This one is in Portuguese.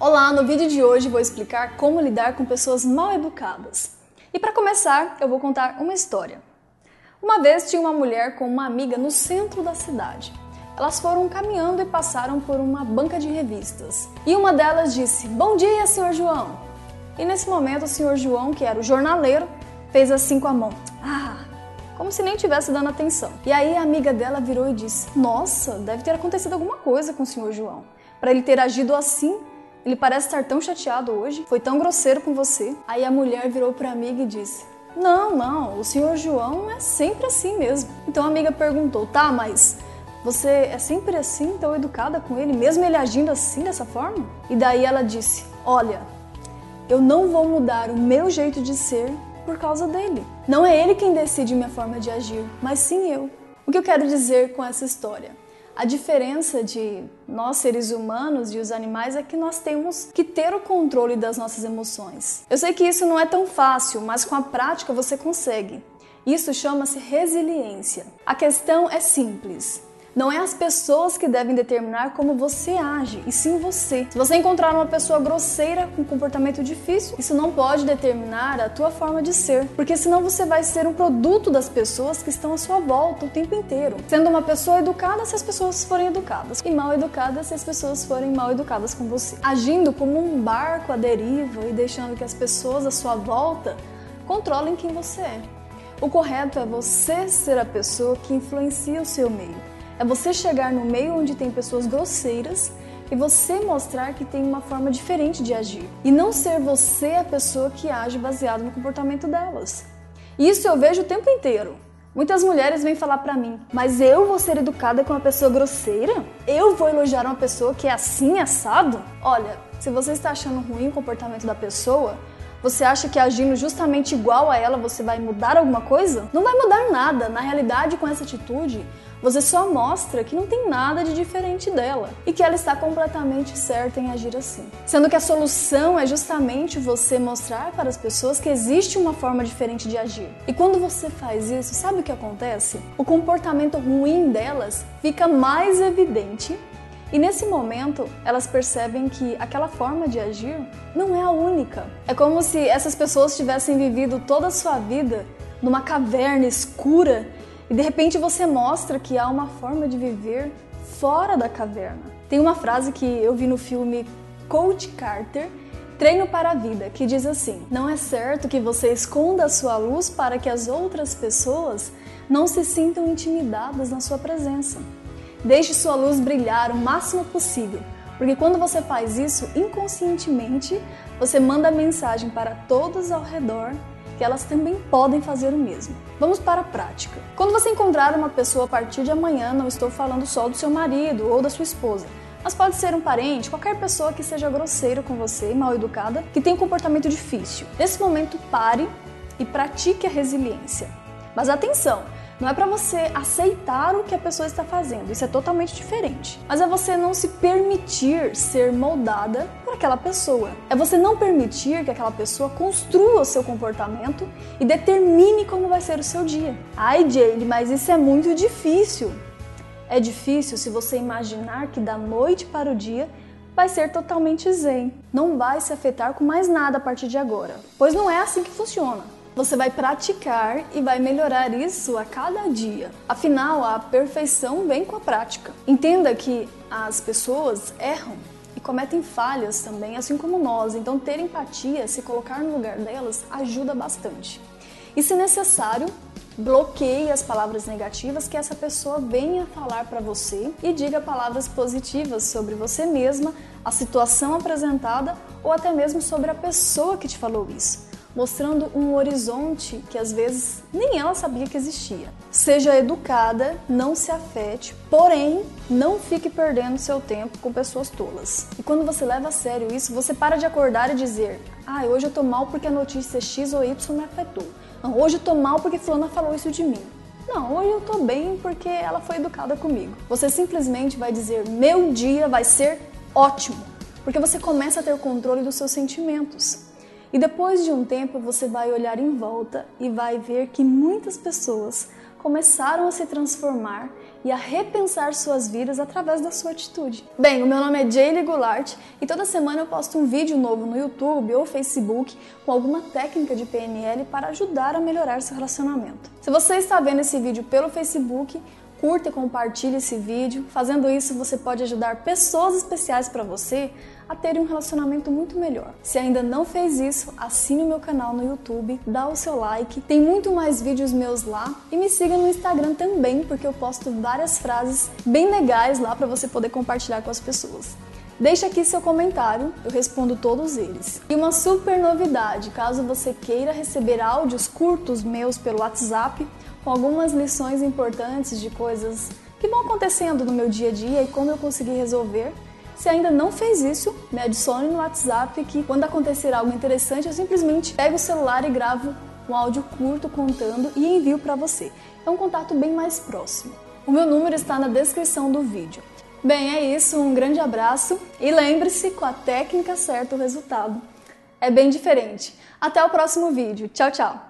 Olá, no vídeo de hoje vou explicar como lidar com pessoas mal educadas. E para começar, eu vou contar uma história. Uma vez tinha uma mulher com uma amiga no centro da cidade. Elas foram caminhando e passaram por uma banca de revistas. E uma delas disse: Bom dia, senhor João. E nesse momento, o senhor João, que era o jornaleiro, fez assim com a mão: Ah, como se nem tivesse dando atenção. E aí a amiga dela virou e disse: Nossa, deve ter acontecido alguma coisa com o senhor João. Para ele ter agido assim ele parece estar tão chateado hoje, foi tão grosseiro com você. Aí a mulher virou para a amiga e disse: Não, não, o senhor João é sempre assim mesmo. Então a amiga perguntou: Tá, mas você é sempre assim, tão educada com ele, mesmo ele agindo assim, dessa forma? E daí ela disse: Olha, eu não vou mudar o meu jeito de ser por causa dele. Não é ele quem decide minha forma de agir, mas sim eu. O que eu quero dizer com essa história? A diferença de nós seres humanos e os animais é que nós temos que ter o controle das nossas emoções. Eu sei que isso não é tão fácil, mas com a prática você consegue. Isso chama-se resiliência. A questão é simples. Não é as pessoas que devem determinar como você age, e sim você. Se você encontrar uma pessoa grosseira com comportamento difícil, isso não pode determinar a tua forma de ser, porque senão você vai ser um produto das pessoas que estão à sua volta o tempo inteiro. Sendo uma pessoa educada se as pessoas forem educadas, e mal educada se as pessoas forem mal educadas com você. Agindo como um barco à deriva e deixando que as pessoas à sua volta controlem quem você é. O correto é você ser a pessoa que influencia o seu meio é você chegar no meio onde tem pessoas grosseiras e você mostrar que tem uma forma diferente de agir. E não ser você a pessoa que age baseado no comportamento delas. Isso eu vejo o tempo inteiro. Muitas mulheres vêm falar para mim, mas eu vou ser educada com uma pessoa grosseira? Eu vou elogiar uma pessoa que é assim assado? Olha, se você está achando ruim o comportamento da pessoa, você acha que agindo justamente igual a ela você vai mudar alguma coisa? Não vai mudar nada. Na realidade, com essa atitude, você só mostra que não tem nada de diferente dela e que ela está completamente certa em agir assim. Sendo que a solução é justamente você mostrar para as pessoas que existe uma forma diferente de agir. E quando você faz isso, sabe o que acontece? O comportamento ruim delas fica mais evidente e nesse momento, elas percebem que aquela forma de agir não é a única. É como se essas pessoas tivessem vivido toda a sua vida numa caverna escura e de repente você mostra que há uma forma de viver fora da caverna. Tem uma frase que eu vi no filme Coach Carter, Treino para a Vida, que diz assim: Não é certo que você esconda a sua luz para que as outras pessoas não se sintam intimidadas na sua presença. Deixe sua luz brilhar o máximo possível, porque quando você faz isso inconscientemente, você manda mensagem para todos ao redor que elas também podem fazer o mesmo. Vamos para a prática. Quando você encontrar uma pessoa a partir de amanhã, não estou falando só do seu marido ou da sua esposa, mas pode ser um parente, qualquer pessoa que seja grosseiro com você, mal educada, que tem um comportamento difícil. Nesse momento, pare e pratique a resiliência. Mas atenção, não é para você aceitar o que a pessoa está fazendo, isso é totalmente diferente. Mas é você não se permitir ser moldada por aquela pessoa. É você não permitir que aquela pessoa construa o seu comportamento e determine como vai ser o seu dia. Ai, Jane, mas isso é muito difícil. É difícil se você imaginar que da noite para o dia vai ser totalmente zen. Não vai se afetar com mais nada a partir de agora, pois não é assim que funciona. Você vai praticar e vai melhorar isso a cada dia. Afinal, a perfeição vem com a prática. Entenda que as pessoas erram e cometem falhas também, assim como nós. Então, ter empatia, se colocar no lugar delas, ajuda bastante. E se necessário, bloqueie as palavras negativas que essa pessoa venha falar para você e diga palavras positivas sobre você mesma, a situação apresentada ou até mesmo sobre a pessoa que te falou isso mostrando um horizonte que às vezes nem ela sabia que existia. Seja educada, não se afete, porém não fique perdendo seu tempo com pessoas tolas. E quando você leva a sério isso, você para de acordar e dizer: "Ah, hoje eu tô mal porque a notícia X ou Y me afetou. Não, hoje eu tô mal porque fulana falou isso de mim." Não, hoje eu tô bem porque ela foi educada comigo. Você simplesmente vai dizer: "Meu dia vai ser ótimo." Porque você começa a ter controle dos seus sentimentos. E depois de um tempo você vai olhar em volta e vai ver que muitas pessoas começaram a se transformar e a repensar suas vidas através da sua atitude. Bem, o meu nome é Jaylee Goulart e toda semana eu posto um vídeo novo no YouTube ou Facebook com alguma técnica de PNL para ajudar a melhorar seu relacionamento. Se você está vendo esse vídeo pelo Facebook, curta e compartilhe esse vídeo. Fazendo isso, você pode ajudar pessoas especiais para você a terem um relacionamento muito melhor. Se ainda não fez isso, assine o meu canal no YouTube, dá o seu like, tem muito mais vídeos meus lá e me siga no Instagram também, porque eu posto várias frases bem legais lá para você poder compartilhar com as pessoas. Deixe aqui seu comentário, eu respondo todos eles. E uma super novidade, caso você queira receber áudios curtos meus pelo WhatsApp, com algumas lições importantes de coisas que vão acontecendo no meu dia a dia e como eu consegui resolver. Se ainda não fez isso, me adicione no WhatsApp que quando acontecer algo interessante eu simplesmente pego o celular e gravo um áudio curto contando e envio para você. É um contato bem mais próximo. O meu número está na descrição do vídeo. Bem, é isso, um grande abraço e lembre-se, com a técnica certa o resultado é bem diferente. Até o próximo vídeo. Tchau, tchau!